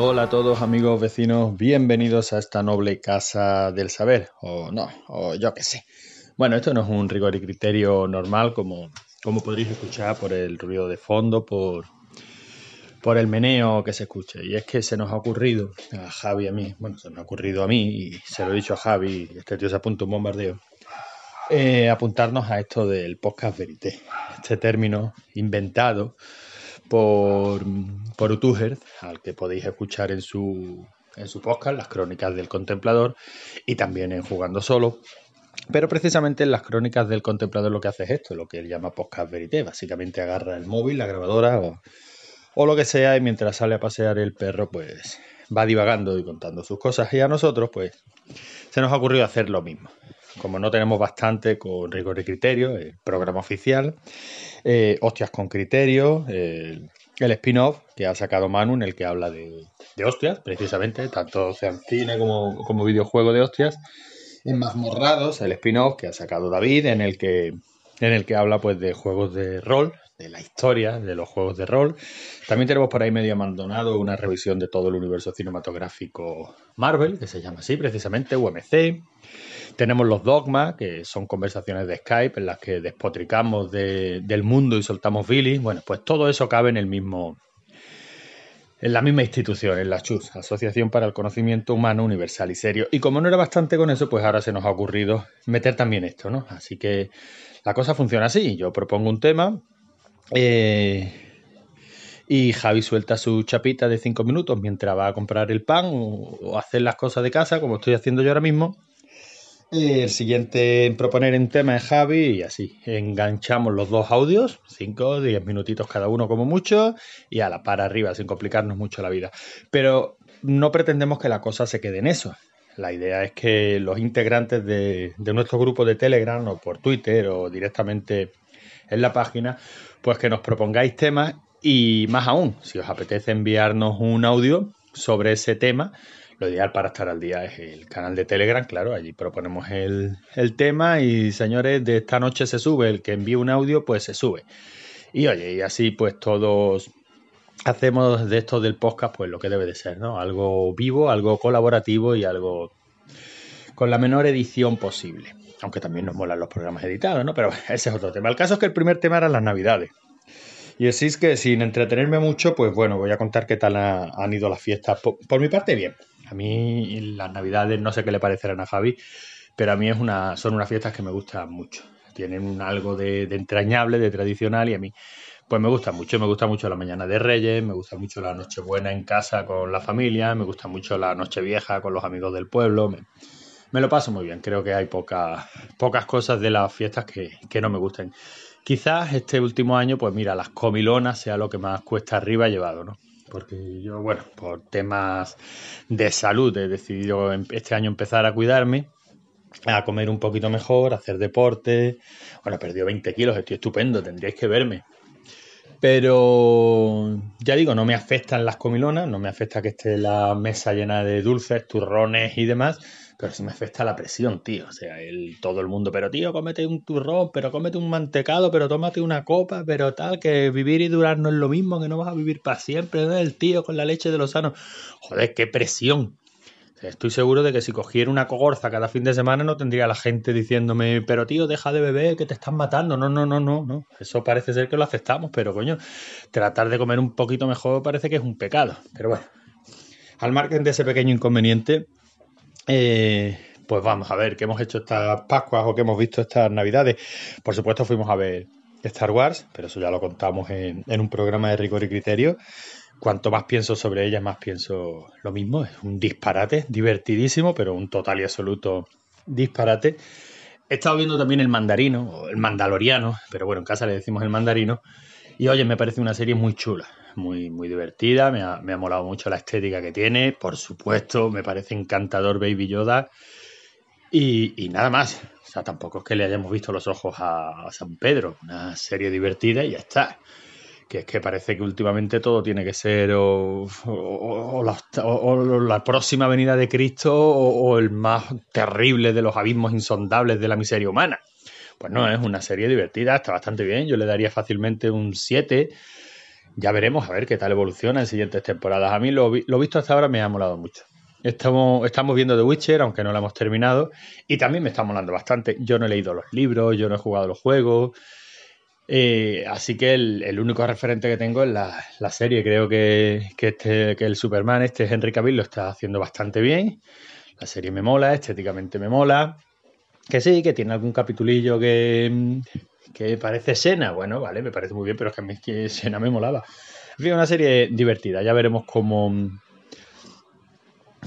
Hola a todos amigos vecinos, bienvenidos a esta noble casa del saber, o no, o yo qué sé. Bueno, esto no es un rigor y criterio normal como, como podréis escuchar por el ruido de fondo, por, por el meneo que se escuche. Y es que se nos ha ocurrido a Javi a mí, bueno, se nos ha ocurrido a mí y se lo he dicho a Javi, este tío se apunta un bombardeo, eh, apuntarnos a esto del podcast verité, este término inventado por, por Utuger, al que podéis escuchar en su, en su podcast, Las Crónicas del Contemplador, y también en Jugando Solo. Pero precisamente en las Crónicas del Contemplador lo que hace es esto, lo que él llama podcast verité. Básicamente agarra el móvil, la grabadora o, o lo que sea, y mientras sale a pasear el perro, pues va divagando y contando sus cosas. Y a nosotros, pues, se nos ha ocurrido hacer lo mismo como no tenemos bastante con rigor y criterio, el programa oficial, eh, Hostias con criterio, el, spin-off que ha sacado Manu en el que habla de, hostias, precisamente, tanto sean cine como, como videojuego de hostias. En Mazmorrados, el spin-off que ha sacado David, en el que, en el que habla pues de juegos de rol, de la historia de los juegos de rol. También tenemos por ahí medio abandonado una revisión de todo el universo cinematográfico Marvel, que se llama así precisamente, UMC. Tenemos los dogmas, que son conversaciones de Skype en las que despotricamos del mundo y soltamos Billy. Bueno, pues todo eso cabe en el mismo. En la misma institución, en la CHUS, Asociación para el Conocimiento Humano Universal y Serio. Y como no era bastante con eso, pues ahora se nos ha ocurrido meter también esto, ¿no? Así que la cosa funciona así. Yo propongo un tema, eh, y Javi suelta su chapita de cinco minutos mientras va a comprar el pan o, hacer las cosas de casa, como estoy haciendo yo ahora mismo. El siguiente en proponer en tema es Javi y así enganchamos los dos audios, 5 o 10 minutitos cada uno como mucho y a la par arriba sin complicarnos mucho la vida. Pero no pretendemos que la cosa se quede en eso. La idea es que los integrantes de nuestro grupo de Telegram o por Twitter o directamente en la página, pues que nos propongáis temas y más aún, si os apetece enviarnos un audio sobre ese tema, lo ideal para estar al día es el canal de Telegram, claro, allí proponemos el, tema y señores, de esta noche se sube, el que envíe un audio, pues se sube. Y oye, y así pues todos hacemos de esto del podcast pues lo que debe de ser, ¿no? Algo vivo, algo colaborativo y algo con la menor edición posible. Aunque también nos molan los programas editados, ¿no? Pero ese es otro tema. El caso es que el primer tema eran las navidades. Y así es que sin entretenerme mucho, pues bueno, voy a contar qué tal han ido las fiestas. por mi parte, bien. A mí las navidades no sé qué le parecerán a Javi, pero a mí es una, son unas fiestas que me gustan mucho. Tienen algo de, entrañable, de tradicional y a mí pues me gusta mucho. Me gusta mucho la mañana de Reyes, me gusta mucho la noche buena en casa con la familia, me gusta mucho la noche vieja con los amigos del pueblo. Me, lo paso muy bien. Creo que hay pocas, pocas cosas de las fiestas que, que no me gusten. Quizás este último año, pues mira, las comilonas sea lo que más cuesta arriba llevado, ¿no? porque yo, bueno, por temas de salud he decidido em, este año empezar a cuidarme, a comer un poquito mejor, a hacer deporte. Bueno, he perdido 20 kilos, estoy estupendo, tendríais que verme. Pero ya digo, no me afectan las comilonas, no me afecta que esté la mesa llena de dulces, turrones y demás, pero sí me afecta la presión, tío. O sea, el, todo el mundo, pero tío, cómete un turrón, pero cómete un mantecado, pero tómate una copa, pero tal, que vivir y durar no es lo mismo, que no vas a vivir para siempre, ¿no? El tío con la leche de los sanos. Joder, qué presión. Estoy seguro de que si cogiera una cogorza cada fin de semana no tendría la gente diciéndome, pero tío, deja de beber, que te están matando. No, no, no, no, no. Eso parece ser que lo aceptamos, pero coño, tratar de comer un poquito mejor parece que es un pecado. Pero bueno, al margen de ese pequeño inconveniente, eh, pues vamos a ver qué hemos hecho estas Pascuas o qué hemos visto estas Navidades. Por supuesto, fuimos a ver Star Wars, pero eso ya lo contamos en, un programa de rigor y criterio cuanto más pienso sobre ella, más pienso lo mismo. Es un disparate, divertidísimo, pero un total y absoluto disparate. He estado viendo también el mandarino, o el mandaloriano, pero bueno, en casa le decimos el mandarino. Y oye, me parece una serie muy chula, muy, muy divertida, me ha, molado mucho la estética que tiene, por supuesto, me parece encantador Baby Yoda. Y, nada más, o sea, tampoco es que le hayamos visto los ojos a, San Pedro, una serie divertida y ya está que es que parece que últimamente todo tiene que ser o, la, próxima venida de Cristo o, el más terrible de los abismos insondables de la miseria humana. Pues no, es una serie divertida, está bastante bien, yo le daría fácilmente un 7. Ya veremos a ver qué tal evoluciona en siguientes temporadas. A mí lo, lo visto hasta ahora me ha molado mucho. Estamos, estamos viendo The Witcher, aunque no la hemos terminado, y también me está molando bastante. Yo no he leído los libros, yo no he jugado los juegos, eh, así que el, único referente que tengo es la, serie. Creo que, este, que el Superman, este Henry Cavill, lo está haciendo bastante bien. La serie me mola, estéticamente me mola. Que sí, que tiene algún capitulillo que, que parece Sena. Bueno, vale, me parece muy bien, pero es que a mí que Sena me molaba. En fin, una serie divertida. Ya veremos cómo,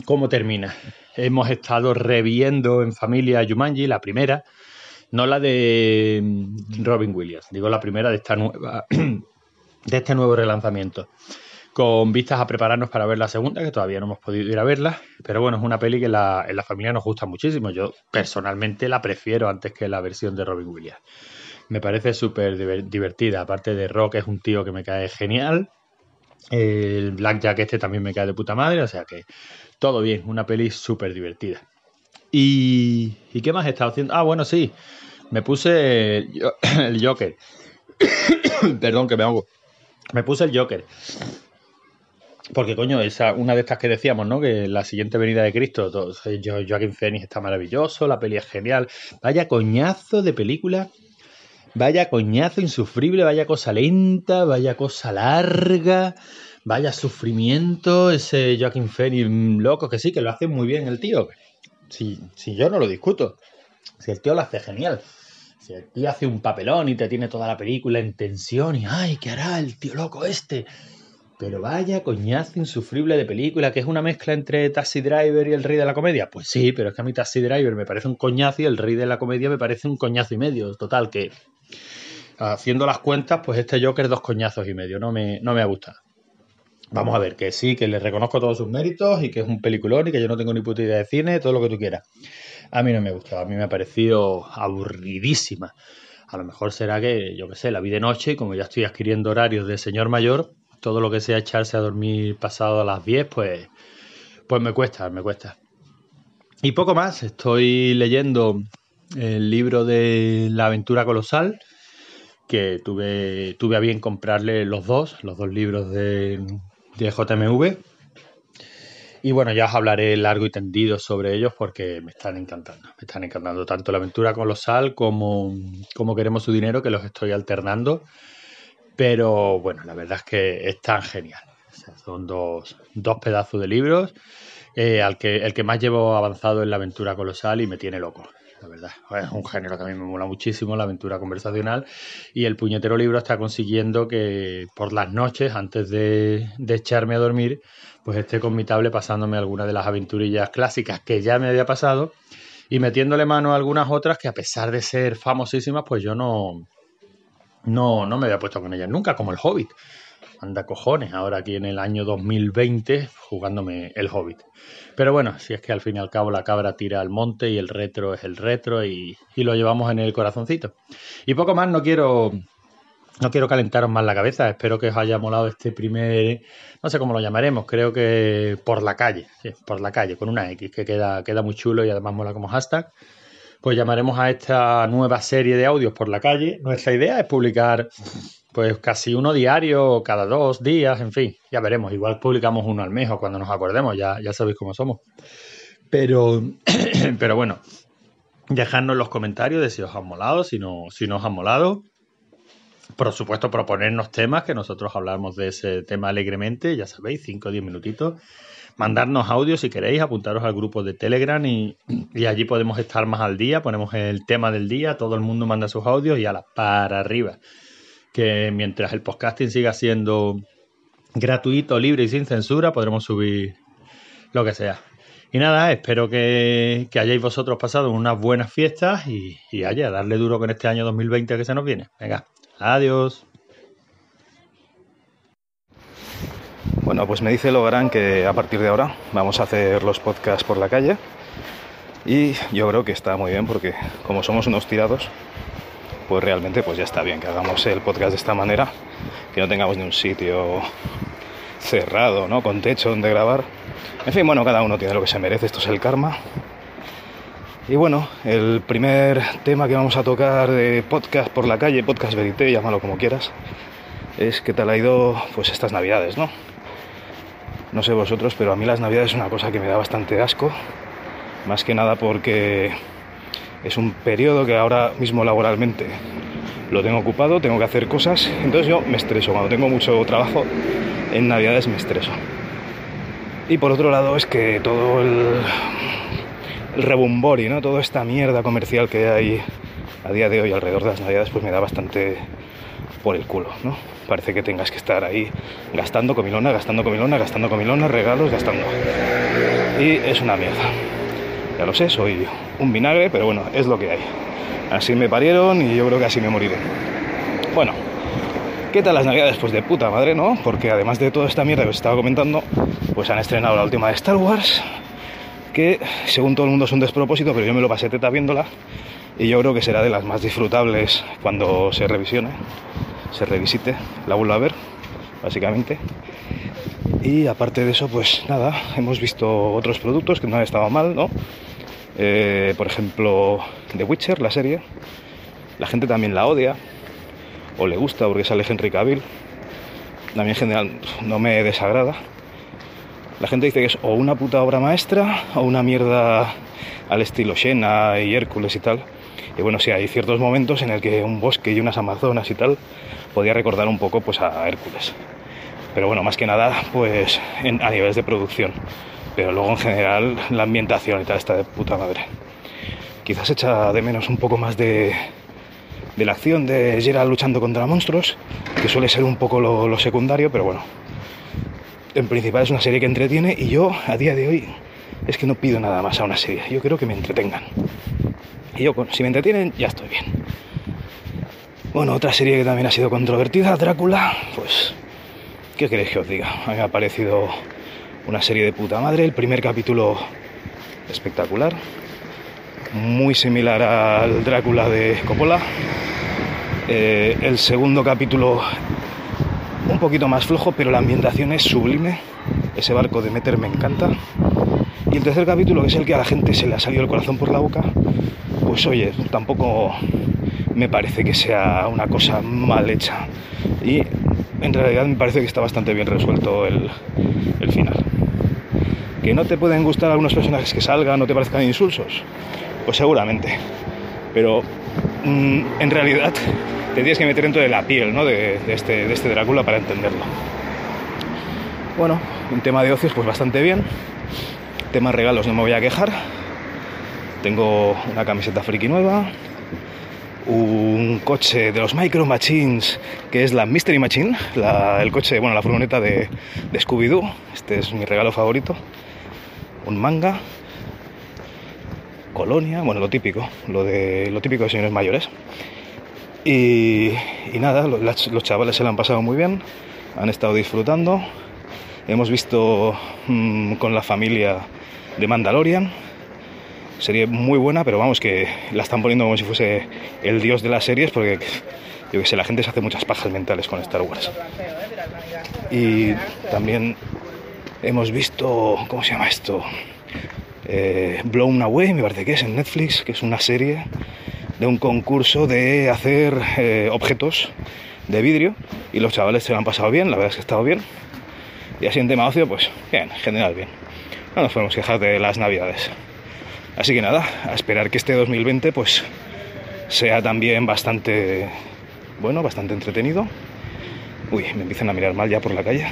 cómo termina. Hemos estado reviendo en familia Jumanji, la primera no la de Robin Williams, digo la primera de esta nueva de este nuevo relanzamiento. Con vistas a prepararnos para ver la segunda, que todavía no hemos podido ir a verla. Pero bueno, es una peli que en la familia nos gusta muchísimo. Yo personalmente la prefiero antes que la versión de Robin Williams. Me parece súper divertida. Aparte de Rock, es un tío que me cae genial. El Blackjack este también me cae de puta madre. O sea que todo bien. Una peli súper divertida. ¿Y, ¿Y qué más he estado haciendo? Ah, bueno, sí. Me puse el, Joker. Perdón, que me hago. Me puse el Joker. Porque, coño, esa, una de estas que decíamos, ¿no? Que la siguiente venida de Cristo, todo, Joaquín Phoenix está maravilloso, la peli es genial. Vaya coñazo de película. Vaya coñazo insufrible, vaya cosa lenta, vaya cosa larga, vaya sufrimiento. Ese Joaquín Phoenix loco, que sí, que lo hace muy bien el tío. Si, si yo no lo discuto. Si el tío lo hace genial. Si el tío hace un papelón y te tiene toda la película en tensión y ¡ay, qué hará el tío loco este! Pero vaya coñazo insufrible de película, que es una mezcla entre Taxi Driver y el rey de la comedia. Pues sí, pero es que a mí Taxi Driver me parece un coñazo y el rey de la comedia me parece un coñazo y medio. Total, que haciendo las cuentas, pues este Joker dos coñazos y medio. No me, no me ha gustado. Vamos a ver, que sí, que le reconozco todos sus méritos y que es un peliculón y que yo no tengo ni puta idea de cine, todo lo que tú quieras. A mí no me ha gustado, a mí me ha parecido aburridísima. A lo mejor será que, yo qué sé, la vi de noche y como ya estoy adquiriendo horarios de señor mayor, todo lo que sea echarse a dormir pasado a las 10, pues, pues me cuesta, me cuesta. Y poco más, estoy leyendo el libro de La aventura colosal, que tuve, tuve a bien comprarle los dos, los dos libros de, de JMV. Y bueno, ya os hablaré largo y tendido sobre ellos porque me están encantando. Me están encantando tanto la aventura colosal como, como queremos su dinero, que los estoy alternando. Pero bueno, la verdad es que están genial. son dos, dos, pedazos de libros. Eh, al que, el que más llevo avanzado en la aventura colosal y me tiene loco la verdad. Es un género que a mí me mola muchísimo, la aventura conversacional, y el puñetero libro está consiguiendo que por las noches, antes de, echarme a dormir, pues esté con mi tablet pasándome algunas de las aventurillas clásicas que ya me había pasado y metiéndole mano a algunas otras que a pesar de ser famosísimas, pues yo no, no, no me había puesto con ellas nunca, como el Hobbit anda cojones, ahora aquí en el año 2020 jugándome el Hobbit. Pero bueno, si es que al fin y al cabo la cabra tira al monte y el retro es el retro y, lo llevamos en el corazoncito. Y poco más, no quiero no quiero calentaros más la cabeza, espero que os haya molado este primer, no sé cómo lo llamaremos, creo que por la calle, por la calle, con una X, que queda, queda muy chulo y además mola como hashtag. Pues llamaremos a esta nueva serie de audios por la calle. Nuestra idea es publicar pues casi uno diario, cada dos días, en fin, ya veremos. Igual publicamos uno al mes o cuando nos acordemos, ya, ya sabéis cómo somos. Pero, pero bueno, dejadnos los comentarios de si os han molado, si no, si no os han molado. Por supuesto, proponernos temas, que nosotros hablamos de ese tema alegremente, ya sabéis, 5 o 10 minutitos. Mandarnos audios si queréis, apuntaros al grupo de Telegram y, y, allí podemos estar más al día. Ponemos el tema del día, todo el mundo manda sus audios y a la para arriba que mientras el podcasting siga siendo gratuito, libre y sin censura, podremos subir lo que sea. Y nada, espero que, hayáis vosotros pasado unas buenas fiestas y, y haya, darle duro con este año 2020 que se nos viene. Venga, adiós. Bueno, pues me dice Logarán que a partir de ahora vamos a hacer los podcasts por la calle. Y yo creo que está muy bien porque como somos unos tirados, pues realmente pues ya está bien que hagamos el podcast de esta manera, que no tengamos ni un sitio cerrado, ¿no? Con techo donde grabar. En fin, bueno, cada uno tiene lo que se merece, esto es el karma. Y bueno, el primer tema que vamos a tocar de podcast por la calle, podcast verité, llámalo como quieras, es que tal ha ido pues estas navidades, ¿no? No sé vosotros, pero a mí las navidades es una cosa que me da bastante asco, más que nada porque es un periodo que ahora mismo laboralmente lo tengo ocupado, tengo que hacer cosas, entonces yo me estreso, cuando tengo mucho trabajo en navidades me estreso. Y por otro lado es que todo el, el rebumbori, ¿no? Toda esta mierda comercial que hay a día de hoy alrededor de las navidades, pues me da bastante por el culo, ¿no? Parece que tengas que estar ahí gastando comilona, gastando comilona, gastando comilona, regalos, gastando. Y es una mierda. Ya lo sé, soy un vinagre, pero bueno, es lo que hay. Así me parieron y yo creo que así me moriré. Bueno, ¿qué tal las navidades? Pues de puta madre, ¿no? Porque además de toda esta mierda que os estaba comentando, pues han estrenado la última de Star Wars, que según todo el mundo es un despropósito, pero yo me lo pasé teta viéndola y yo creo que será de las más disfrutables cuando se revisione, se revisite, la vuelva a ver, básicamente. Y aparte de eso, pues nada, hemos visto otros productos que no han estado mal, ¿no? Eh, por ejemplo, The Witcher, la serie. La gente también la odia, o le gusta porque sale Henry Cavill. A mí en general no me desagrada. La gente dice que es o una puta obra maestra o una mierda al estilo Xena y Hércules y tal. Y bueno, sí, hay ciertos momentos en el que un bosque y unas amazonas y tal podía recordar un poco pues a Hércules. Pero bueno, más que nada, pues a niveles de producción. Pero luego en general la ambientación y tal está de puta madre. Quizás echa de menos un poco más de, de la acción de Geralt luchando contra monstruos, que suele ser un poco lo, secundario, pero bueno. En principal es una serie que entretiene y yo a día de hoy es que no pido nada más a una serie. Yo quiero que me entretengan. Y yo, si me entretienen, ya estoy bien. Bueno, otra serie que también ha sido controvertida, Drácula, pues, ¿qué queréis que os diga? A mí me ha parecido una serie de puta madre. El primer capítulo espectacular, muy similar al Drácula de Coppola. Eh, el segundo capítulo un poquito más flojo, pero la ambientación es sublime. Ese barco de Meter me encanta. Y el tercer capítulo, que es el que a la gente se le ha salido el corazón por la boca, pues oye, tampoco me parece que sea una cosa mal hecha. Y en realidad me parece que está bastante bien resuelto el, final. ¿Que no te pueden gustar algunos personajes que salgan, no te parezcan insulsos? Pues seguramente. Pero mmm, en realidad te tienes que meter dentro de la piel ¿no? de, este, de este Drácula para entenderlo. Bueno, un tema de ocios pues bastante bien. Tema regalos no me voy a quejar. Tengo una camiseta friki nueva, un coche de los Micro Machines, que es la Mystery Machine, el coche, bueno, la furgoneta de, de Scooby-Doo. Este es mi regalo favorito. Un manga, colonia, bueno, lo típico, lo de lo típico de señores mayores. Y, nada, los, chavales se lo han pasado muy bien, han estado disfrutando. Hemos visto mmm, con la familia de Mandalorian, serie muy buena, pero vamos, que la están poniendo como si fuese el dios de las series, porque yo que sé, la gente se hace muchas pajas mentales con Star Wars. Y también hemos visto, ¿cómo se llama esto? Eh, Blown Away, me parece que es en Netflix, que es una serie de un concurso de hacer eh, objetos de vidrio y los chavales se lo han pasado bien, la verdad es que ha estado bien. Y así en tema ocio, pues bien, en general bien. No nos podemos quejar de las navidades. Así que nada, a esperar que este 2020 pues sea también bastante bueno, bastante entretenido. Uy, me empiezan a mirar mal ya por la calle.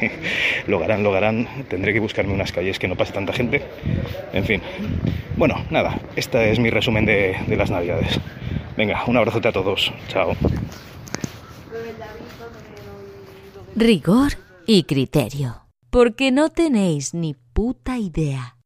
lo harán, lo harán. Tendré que buscarme unas calles que no pase tanta gente. En fin. Bueno, nada, este es mi resumen de, de las navidades. Venga, un abrazote a todos. Chao. Rigor y criterio. Porque no tenéis ni puta idea.